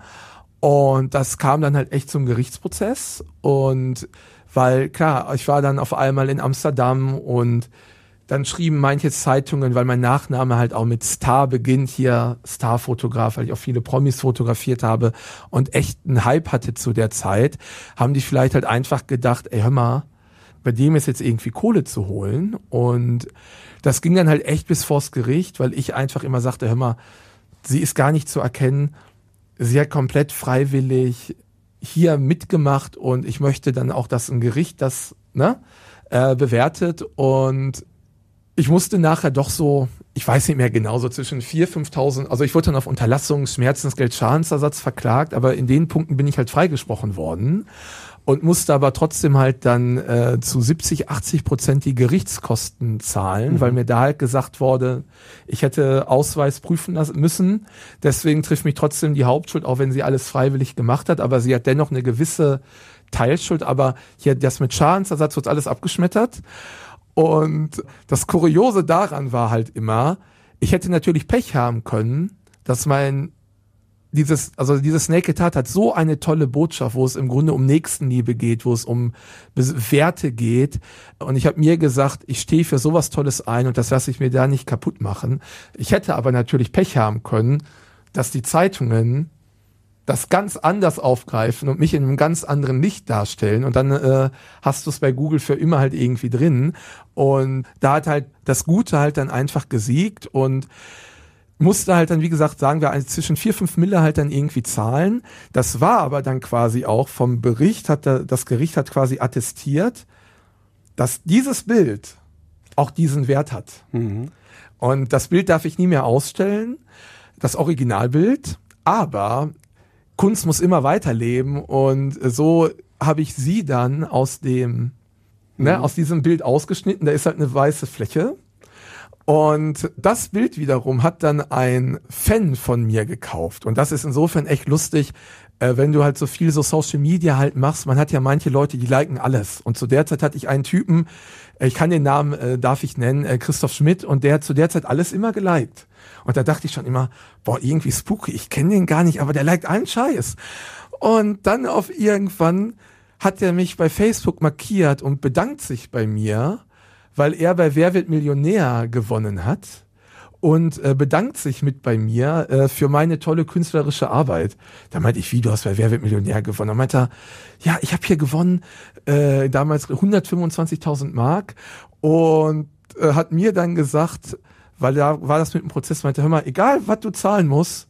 Und das kam dann halt echt zum Gerichtsprozess. Und weil, klar, ich war dann auf einmal in Amsterdam und dann schrieben manche Zeitungen, weil mein Nachname halt auch mit Star beginnt, hier Starfotograf, weil ich auch viele Promis fotografiert habe und echt einen Hype hatte zu der Zeit, haben die vielleicht halt einfach gedacht, ey, hör mal, bei dem ist jetzt irgendwie Kohle zu holen. Und das ging dann halt echt bis vors Gericht, weil ich einfach immer sagte, hör mal, sie ist gar nicht zu erkennen. Sie hat komplett freiwillig hier mitgemacht und ich möchte dann auch, dass ein Gericht das ne, äh, bewertet. Und ich musste nachher doch so, ich weiß nicht mehr genau, so zwischen 4.000, 5.000, also ich wurde dann auf Unterlassung, Schmerzensgeld, Schadensersatz verklagt, aber in den Punkten bin ich halt freigesprochen worden und musste aber trotzdem halt dann äh, zu 70, 80 Prozent die Gerichtskosten zahlen, mhm. weil mir da halt gesagt wurde, ich hätte Ausweis prüfen lassen müssen. Deswegen trifft mich trotzdem die Hauptschuld, auch wenn sie alles freiwillig gemacht hat, aber sie hat dennoch eine gewisse Teilschuld, aber hier das mit Schadensersatz wird alles abgeschmettert. Und das Kuriose daran war halt immer, ich hätte natürlich Pech haben können, dass mein dieses, also dieses Naked Tat hat so eine tolle Botschaft, wo es im Grunde um Nächstenliebe geht, wo es um Werte geht. Und ich habe mir gesagt, ich stehe für sowas Tolles ein und das lasse ich mir da nicht kaputt machen. Ich hätte aber natürlich Pech haben können, dass die Zeitungen das ganz anders aufgreifen und mich in einem ganz anderen Licht darstellen. Und dann äh, hast du es bei Google für immer halt irgendwie drin. Und da hat halt das Gute halt dann einfach gesiegt und musste halt dann, wie gesagt, sagen wir, zwischen vier fünf Mille halt dann irgendwie zahlen. Das war aber dann quasi auch vom Bericht, hat das Gericht hat quasi attestiert, dass dieses Bild auch diesen Wert hat. Mhm. Und das Bild darf ich nie mehr ausstellen, das Originalbild, aber Kunst muss immer weiterleben und so habe ich sie dann aus dem, ne, mhm. aus diesem Bild ausgeschnitten. Da ist halt eine weiße Fläche und das Bild wiederum hat dann ein Fan von mir gekauft. Und das ist insofern echt lustig, äh, wenn du halt so viel so Social Media halt machst. Man hat ja manche Leute, die liken alles. Und zu der Zeit hatte ich einen Typen, äh, ich kann den Namen, äh, darf ich nennen, äh, Christoph Schmidt, und der hat zu der Zeit alles immer geliked. Und da dachte ich schon immer, boah, irgendwie spooky, ich kenne den gar nicht, aber der liked allen Scheiß. Und dann auf irgendwann hat er mich bei Facebook markiert und bedankt sich bei mir weil er bei Wer wird Millionär gewonnen hat und äh, bedankt sich mit bei mir äh, für meine tolle künstlerische Arbeit. Da meinte ich, wie, du hast bei Wer wird Millionär gewonnen? Da meinte er, ja, ich habe hier gewonnen, äh, damals 125.000 Mark und äh, hat mir dann gesagt, weil da war das mit dem Prozess, meinte, hör mal, egal was du zahlen musst,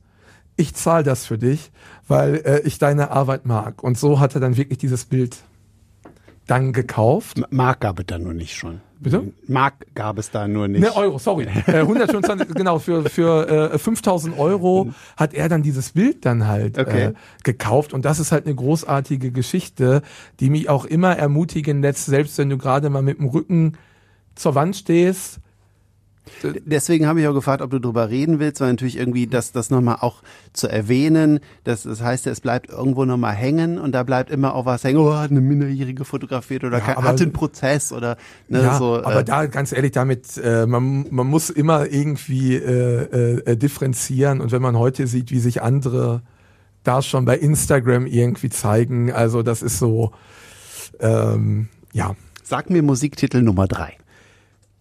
ich zahle das für dich, weil äh, ich deine Arbeit mag. Und so hat er dann wirklich dieses Bild dann gekauft. Mark gab es dann nur nicht schon. Bitte? Mark gab es da nur nicht. Ne, Euro, sorry. [LAUGHS] äh, 125, genau, für, für äh, 5000 Euro hat er dann dieses Bild dann halt okay. äh, gekauft. Und das ist halt eine großartige Geschichte, die mich auch immer ermutigen lässt, selbst wenn du gerade mal mit dem Rücken zur Wand stehst, Deswegen habe ich auch gefragt, ob du darüber reden willst, weil natürlich irgendwie das, das nochmal auch zu erwähnen, das, das heißt es bleibt irgendwo nochmal hängen und da bleibt immer auch was hängen, oh, hat eine Minderjährige fotografiert oder ja, aber, hat einen Prozess oder ne, ja, so. Aber äh, da ganz ehrlich damit, äh, man, man muss immer irgendwie äh, äh, differenzieren und wenn man heute sieht, wie sich andere da schon bei Instagram irgendwie zeigen, also das ist so, ähm, ja. Sag mir Musiktitel Nummer drei.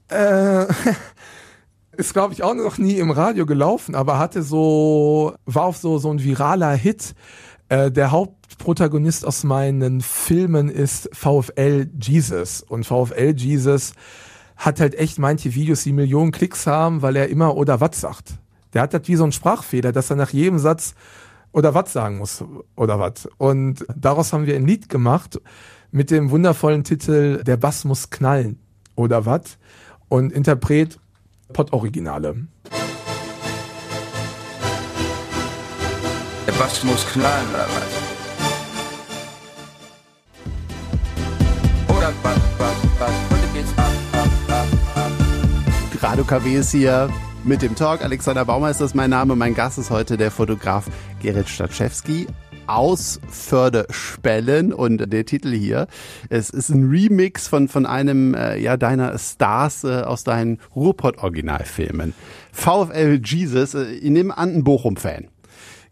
Äh, [LAUGHS] ist glaube ich auch noch nie im Radio gelaufen, aber hatte so war auf so so ein viraler Hit. Äh, der Hauptprotagonist aus meinen Filmen ist VfL Jesus und VfL Jesus hat halt echt manche Videos, die Millionen Klicks haben, weil er immer oder was sagt. Der hat halt wie so ein Sprachfehler, dass er nach jedem Satz oder was sagen muss oder was. Und daraus haben wir ein Lied gemacht mit dem wundervollen Titel Der Bass muss knallen oder was. Und Interpret Pott-Originale. Der Bass muss knallen, oder was? Oder was, was, was? Heute geht's ab, ab, ab, ab. Radio KW ist hier mit dem Talk. Alexander Baumeister ist mein Name. Mein Gast ist heute der Fotograf Gerrit Stadschewski aus Förderspellen und der Titel hier, es ist ein Remix von, von einem äh, ja, deiner Stars äh, aus deinen Ruhrpott-Originalfilmen. VfL Jesus, äh, ich nehme an, ein Bochum-Fan.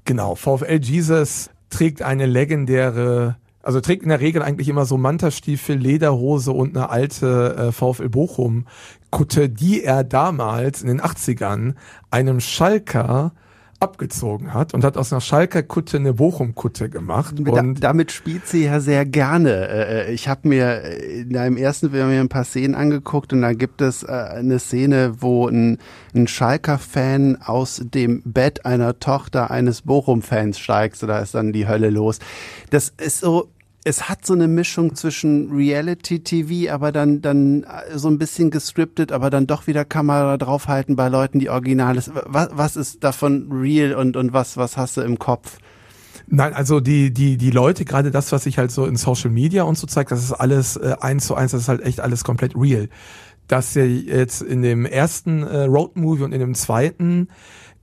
Genau, VfL Jesus trägt eine legendäre also trägt in der Regel eigentlich immer so Mantastiefel, Lederhose und eine alte äh, VfL Bochum Kutte, die er damals in den 80ern einem Schalker abgezogen hat und hat aus einer Schalker Kutte eine Bochum Kutte gemacht. Da, Und damit spielt sie ja sehr gerne. Äh, Ich habe mir in einem ersten Film mir ein paar Szenen angeguckt und da gibt es äh, eine Szene, wo ein, ein Schalker-Fan aus dem Bett einer Tochter eines Bochum-Fans steigt. So, da ist dann die Hölle los. Das ist so, es hat so eine Mischung zwischen Reality-TV, aber dann, dann so ein bisschen gescriptet, aber dann doch wieder Kamera draufhalten bei Leuten, die original ist. Was, was ist davon real und, und was, was hast du im Kopf? Nein, also die, die, die Leute, gerade das, was sich halt so in Social Media und so zeigt, das ist alles äh, eins zu eins, das ist halt echt alles komplett real. Dass ja jetzt in dem ersten äh, Roadmovie und in dem zweiten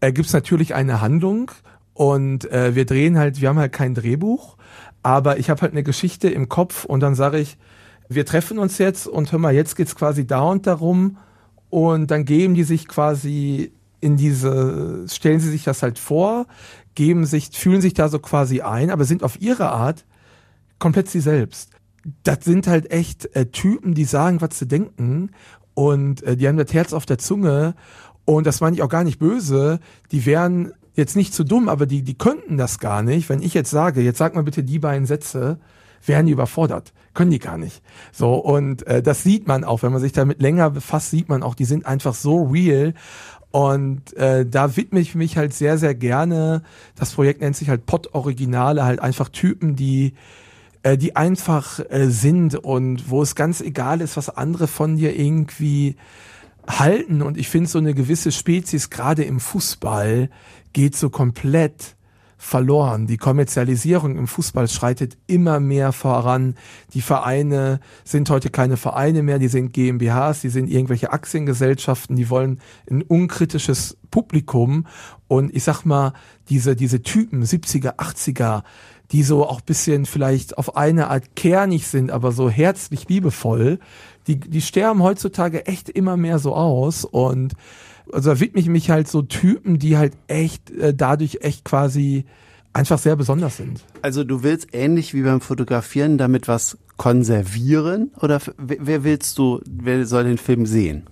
äh, gibt's natürlich eine Handlung und äh, wir drehen halt, wir haben halt kein Drehbuch, aber ich habe halt eine Geschichte im Kopf und dann sage ich, wir treffen uns jetzt und hör mal, jetzt geht's quasi da und darum und dann geben die sich quasi in diese, stellen sie sich das halt vor, geben sich, fühlen sich da so quasi ein, aber sind auf ihre Art komplett sie selbst. Das sind halt echt äh, Typen, die sagen, was sie denken und äh, die haben das Herz auf der Zunge und das meine ich auch gar nicht böse. Die wären jetzt nicht zu dumm, aber die, die könnten das gar nicht. Wenn ich jetzt sage, jetzt sag mal bitte die beiden Sätze, wären die überfordert. Können die gar nicht. So, und äh, das sieht man auch, wenn man sich damit länger befasst, sieht man auch, die sind einfach so real. Und äh, da widme ich mich halt sehr, sehr gerne. Das Projekt nennt sich halt Pod Originale, halt einfach Typen, die äh, die einfach äh, sind und wo es ganz egal ist, was andere von dir irgendwie halten. Und ich finde, so eine gewisse Spezies, gerade im Fußball, geht so komplett verloren. Die Kommerzialisierung im Fußball schreitet immer mehr voran. Die Vereine sind heute keine Vereine mehr, die sind GmbHs, die sind irgendwelche Aktiengesellschaften, die wollen ein unkritisches Publikum. Und ich sag mal, diese, diese Typen, 70er, 80er, die so auch bisschen vielleicht auf eine Art kernig sind, aber so herzlich liebevoll, die, die sterben heutzutage echt immer mehr so aus und also da widme ich mich halt so Typen, die halt echt äh, dadurch echt quasi einfach sehr besonders sind. Also du willst ähnlich wie beim Fotografieren damit was konservieren oder wer willst du, wer soll den Film sehen?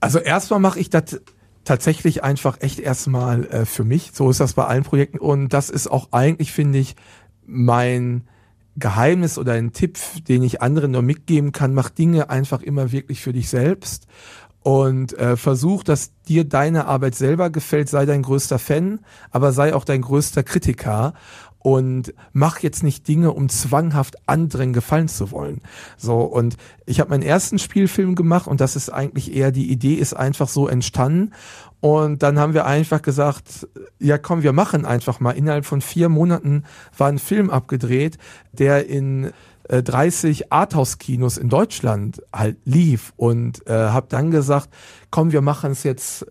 Also erstmal mache ich das tatsächlich einfach echt erstmal äh, für mich. So ist das bei allen Projekten und das ist auch eigentlich, finde ich, mein Geheimnis oder ein Tipp, den ich anderen nur mitgeben kann. Mach Dinge einfach immer wirklich für dich selbst und äh, versuch, dass dir deine Arbeit selber gefällt, sei dein größter Fan, aber sei auch dein größter Kritiker und mach jetzt nicht Dinge, um zwanghaft anderen gefallen zu wollen. So und ich habe meinen ersten Spielfilm gemacht und das ist eigentlich eher die Idee ist einfach so entstanden und dann haben wir einfach gesagt, ja komm, wir machen einfach mal. Innerhalb von vier Monaten war ein Film abgedreht, der in äh, 30 Arthouse-Kinos in Deutschland halt lief und äh, habe dann gesagt, komm, wir machen es jetzt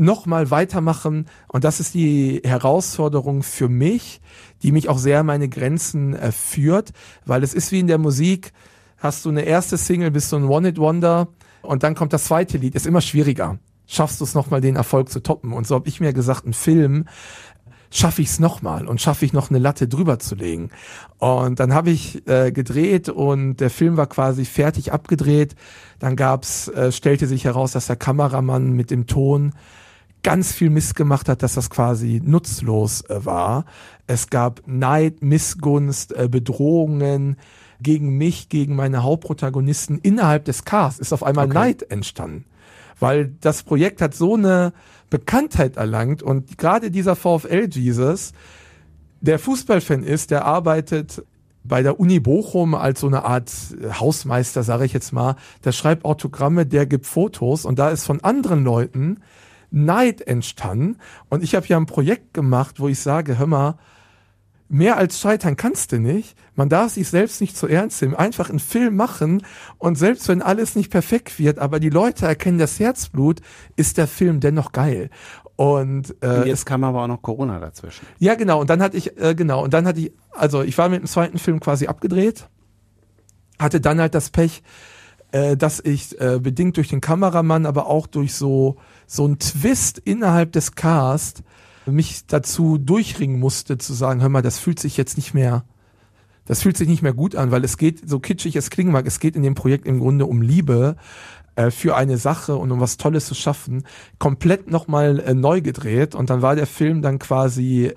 nochmal weitermachen. Und das ist die Herausforderung für mich, die mich auch sehr an meine Grenzen äh, führt, weil es ist wie in der Musik, hast du eine erste Single, bist du ein One-Hit-Wonder und dann kommt das zweite Lied, ist immer schwieriger. Schaffst du es nochmal, den Erfolg zu toppen? Und so habe ich mir gesagt, ein Film schaffe ich es nochmal und schaffe ich noch eine Latte drüber zu legen. Und dann habe ich äh, gedreht und der Film war quasi fertig abgedreht. Dann gab's, äh, stellte sich heraus, dass der Kameramann mit dem Ton ganz viel Mist gemacht hat, dass das quasi nutzlos äh, war. Es gab Neid, Missgunst, äh, Bedrohungen gegen mich, gegen meine Hauptprotagonisten innerhalb des Casts. Ist auf einmal Okay. Neid entstanden. Weil das Projekt hat so eine Bekanntheit erlangt und gerade dieser VfL Jesus, der Fußballfan ist, der arbeitet bei der Uni Bochum als so eine Art Hausmeister, sage ich jetzt mal, der schreibt Autogramme, der gibt Fotos und da ist von anderen Leuten Neid entstanden und ich habe ja ein Projekt gemacht, wo ich sage, hör mal, mehr als scheitern kannst du nicht. Man darf sich selbst nicht zu ernst nehmen. Einfach einen Film machen und selbst wenn alles nicht perfekt wird, aber die Leute erkennen das Herzblut, ist der Film dennoch geil. Und, äh, Und jetzt kam aber auch noch Corona dazwischen. ja, genau. Und dann hatte ich, äh, genau, und dann hatte ich, also ich war mit dem zweiten Film quasi abgedreht, hatte dann halt das Pech, äh, dass ich äh, bedingt durch den Kameramann, aber auch durch so so ein Twist innerhalb des Cast mich dazu durchringen musste zu sagen, hör mal, das fühlt sich jetzt nicht mehr, das fühlt sich nicht mehr gut an, weil es geht, so kitschig es klingen mag, es geht in dem Projekt im Grunde um Liebe. äh, für eine Sache und um was Tolles zu schaffen, komplett nochmal äh, neu gedreht und dann war der Film dann quasi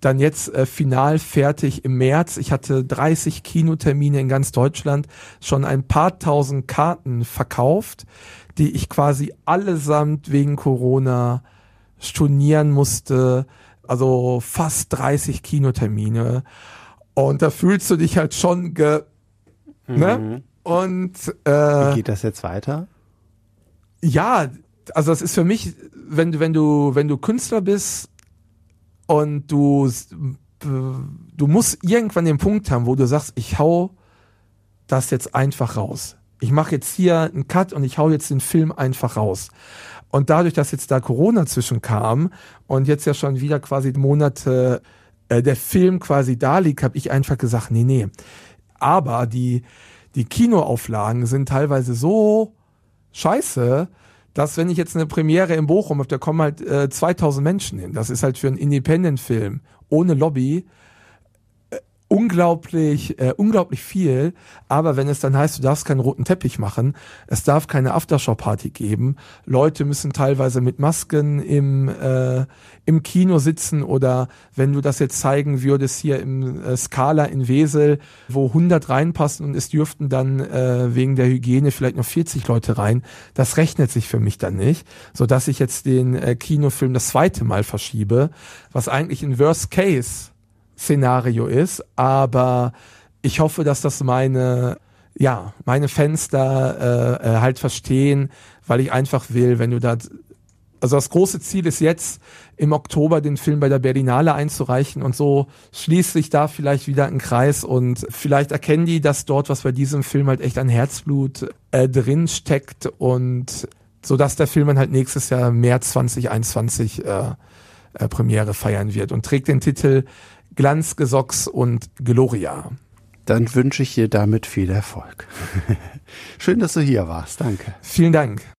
dann jetzt äh, final fertig im März. Ich hatte 30 Kinotermine in ganz Deutschland, schon ein paar tausend Karten verkauft, die ich quasi allesamt wegen Corona stornieren musste. Also fast 30 Kinotermine. Und da fühlst du dich halt schon ge... Ne? Und äh, Wie geht das jetzt weiter? ja, also das ist für mich, wenn du, wenn du, wenn du Künstler bist und du, du musst irgendwann den Punkt haben, wo du sagst, ich hau das jetzt einfach raus. Ich mache jetzt hier einen Cut und ich hau jetzt den Film einfach raus. Und dadurch, dass jetzt da Corona zwischenkam und jetzt ja schon wieder quasi Monate äh, der Film quasi da liegt, habe ich einfach gesagt, nee, nee. Aber die, die Kinoauflagen sind teilweise so scheiße, dass wenn ich jetzt eine Premiere in Bochum habe, da kommen halt äh, 2000 Menschen hin. Das ist halt für einen Independent-Film ohne Lobby unglaublich, äh, unglaublich viel. Aber wenn es dann heißt, du darfst keinen roten Teppich machen, es darf keine Aftershow-Party geben, Leute müssen teilweise mit Masken im, äh, im Kino sitzen oder wenn du das jetzt zeigen würdest hier im äh, Scala in Wesel, wo 100 reinpassen und es dürften dann äh, wegen der Hygiene vielleicht noch 40 Leute rein, das rechnet sich für mich dann nicht, so dass ich jetzt den äh, Kinofilm das zweite Mal verschiebe, was eigentlich ein Worst Case Szenario ist, aber ich hoffe, dass das meine ja, meine Fans da äh, äh, halt verstehen, weil ich einfach will, wenn du da also das große Ziel ist jetzt im Oktober den Film bei der Berlinale einzureichen und so schließt sich da vielleicht wieder ein Kreis und vielleicht erkennen die, dass dort was bei diesem Film halt echt an Herzblut äh, drin steckt und so dass der Film dann halt nächstes Jahr März 2021 äh, äh, Premiere feiern wird. Und trägt den Titel Glanz, Gesocks und Gloria. Dann wünsche ich dir damit viel Erfolg. [LAUGHS] Schön, dass du hier warst. Danke. Vielen Dank.